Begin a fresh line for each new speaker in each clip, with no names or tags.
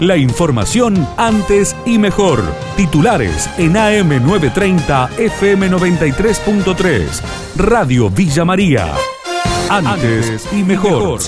La información antes y mejor. Titulares en AM930 FM93.3. Radio Villa María. Antes y mejor.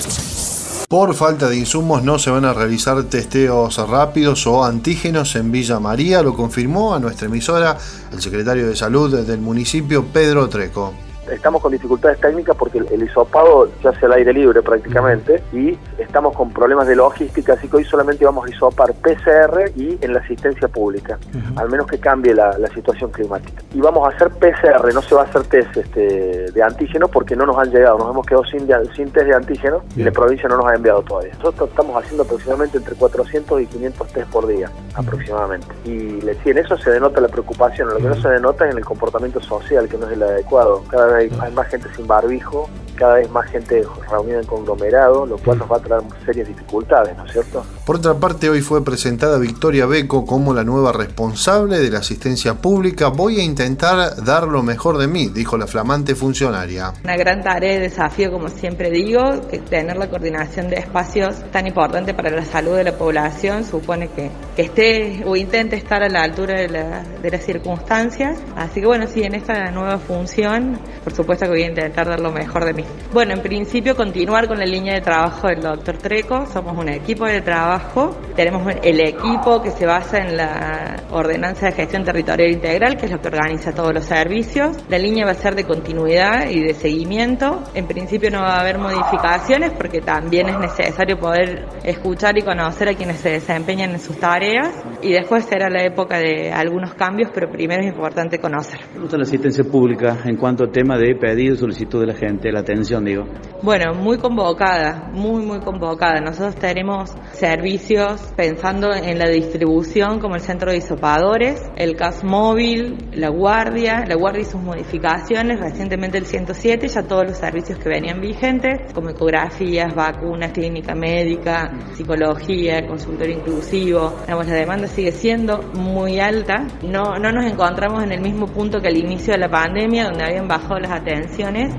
Por falta de insumos no se van a realizar testeos rápidos o antígenos en Villa María, lo confirmó a nuestra emisora el secretario de Salud del municipio, Pedro Treco
estamos con dificultades técnicas porque el, hisopado ya hace al aire libre prácticamente y estamos con problemas de logística, así que hoy solamente vamos a hisopar PCR y en la asistencia pública, al menos que cambie la, situación climática. Y vamos a hacer PCR, no se va a hacer test este, de antígeno porque no nos han llegado, nos hemos quedado sin, sin test de antígeno y la provincia no nos ha enviado todavía. Nosotros estamos haciendo aproximadamente entre 400 y 500 test por día, aproximadamente. Y sí, en eso se denota la preocupación, lo que no se denota es en el comportamiento social, que no es el adecuado. Cada vez hay más gente sin barbijo, cada vez más gente reunida en conglomerado, lo cual nos va a traer serias dificultades, ¿no es cierto?
Por otra parte, hoy fue presentada Victoria Beco como la nueva responsable de la asistencia pública. Voy a intentar dar lo mejor de mí, dijo la flamante funcionaria.
Una gran tarea y desafío, como siempre digo, que tener la coordinación de espacios tan importante para la salud de la población supone que, que esté o intente estar a la altura de, de las circunstancias. Así que bueno, sí, en esta nueva función, por supuesto que voy a intentar dar lo mejor de mí. Bueno, en principio continuar con la línea de trabajo del doctor Treco, somos un equipo de trabajo, tenemos el equipo que se basa en la ordenanza de gestión territorial integral, que es lo que organiza todos los servicios, la línea va a ser de continuidad y de seguimiento, en principio no va a haber modificaciones porque también es necesario poder escuchar y conocer a quienes se desempeñan en sus tareas y después será la época de algunos cambios, pero primero es importante conocer.
¿Cómo está la asistencia pública en cuanto a tema de pedido y solicitud de la gente, la atención? digo?
Bueno, muy convocada, muy, muy convocada. Nosotros tenemos servicios pensando en la distribución como el centro de isopadores, el CAS móvil, la guardia, la guardia y sus modificaciones, recientemente el 107, ya todos los servicios que venían vigentes, como ecografías, vacunas, clínica médica, psicología, consultorio inclusivo. la demanda sigue siendo muy alta. No, no nos encontramos en el mismo punto que al inicio de la pandemia, donde habían bajado las atenciones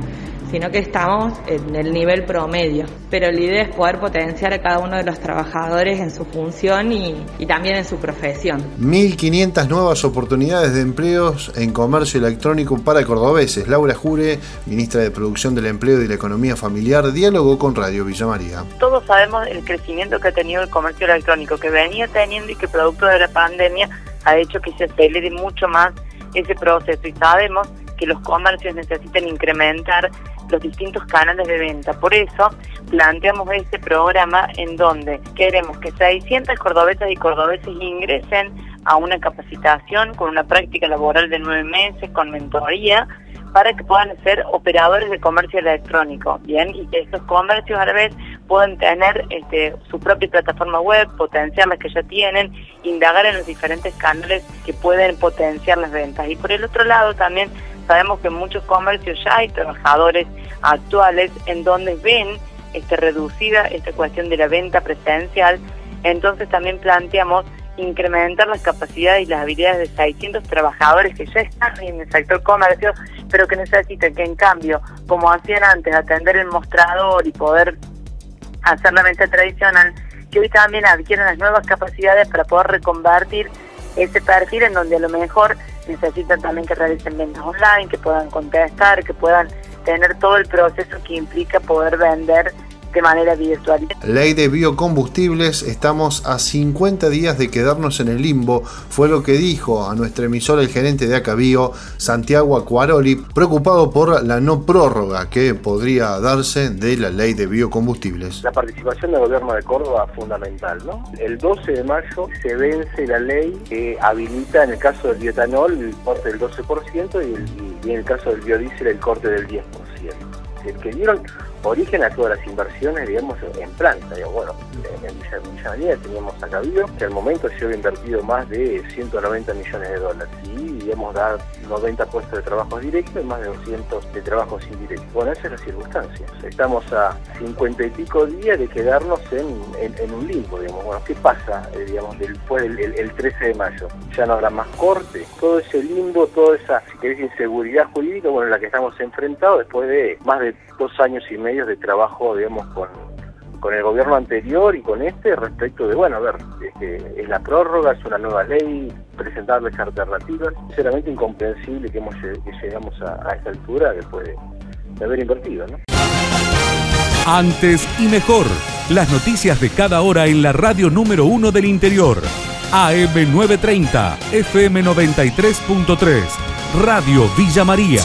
sino que estamos en el nivel promedio. Pero la idea es poder potenciar a cada uno de los trabajadores en su función y, también en su profesión.
1.500 nuevas oportunidades de empleos en comercio electrónico para cordobeses. Laura Jure, ministra de Producción del Empleo y la Economía Familiar, dialogó con Radio Villa María.
Todos sabemos el crecimiento que ha tenido el comercio electrónico, que venía teniendo y que producto de la pandemia ha hecho que se acelere mucho más ese proceso y sabemos que los comercios necesitan incrementar los distintos canales de venta. Por eso planteamos este programa en donde queremos que 600 cordobesas y cordobeses ingresen a una capacitación con una práctica laboral de nueve meses, con mentoría, para que puedan ser operadores de comercio electrónico, ¿bien? Y que estos comercios a la vez puedan tener este, su propia plataforma web, potenciar las que ya tienen, indagar en los diferentes canales que pueden potenciar las ventas. Y por el otro lado también sabemos que en muchos comercios ya hay trabajadores actuales en donde ven este, reducida esta cuestión de la venta presencial, entonces también planteamos incrementar las capacidades y las habilidades de 600 trabajadores que ya están en el sector comercio, pero que necesitan que en cambio, como hacían antes, atender el mostrador y poder hacer la venta tradicional, que hoy también adquieran las nuevas capacidades para poder reconvertir ese perfil en donde a lo mejor necesitan también que realicen ventas online, que puedan contestar, que puedan tener todo el proceso que implica poder vender de manera virtual.
Ley de biocombustibles, estamos a 50 días de quedarnos en el limbo, fue lo que dijo a nuestra emisora el gerente de Acabío, Santiago Acuaroli, preocupado por la no prórroga que podría darse de la ley de biocombustibles.
La participación del gobierno de Córdoba es fundamental, ¿no? El 12 de mayo se vence la ley que habilita en el caso del biotanol el corte del 12% y, en el caso del biodiesel el corte del 10%. Es que dieron origen a todas las inversiones, digamos, en planta. bueno, en Villa, Villa teníamos acá que al momento se había invertido más de 190 millones de dólares y, digamos, da 90 puestos de trabajo directos y más de 200 de trabajos indirectos. Bueno, esa es la circunstancia. Estamos a 50 y pico días de quedarnos en, un limbo, digamos. Bueno, ¿qué pasa, eh, digamos, después del el, 13 de mayo? Ya no habrá más corte. Todo ese limbo, toda esa, si querés, inseguridad jurídica, bueno, en la que estamos enfrentados después de más de dos años y medio de trabajo, digamos, con, con el gobierno anterior y con este respecto de, bueno, a ver, este, es la prórroga, es una nueva ley, presentarles alternativas. Sinceramente incomprensible que, hemos, que llegamos a, esta altura después de, haber invertido.
Antes y mejor. Las noticias de cada hora en la radio número uno del interior. AM930, FM93.3, Radio Villa María.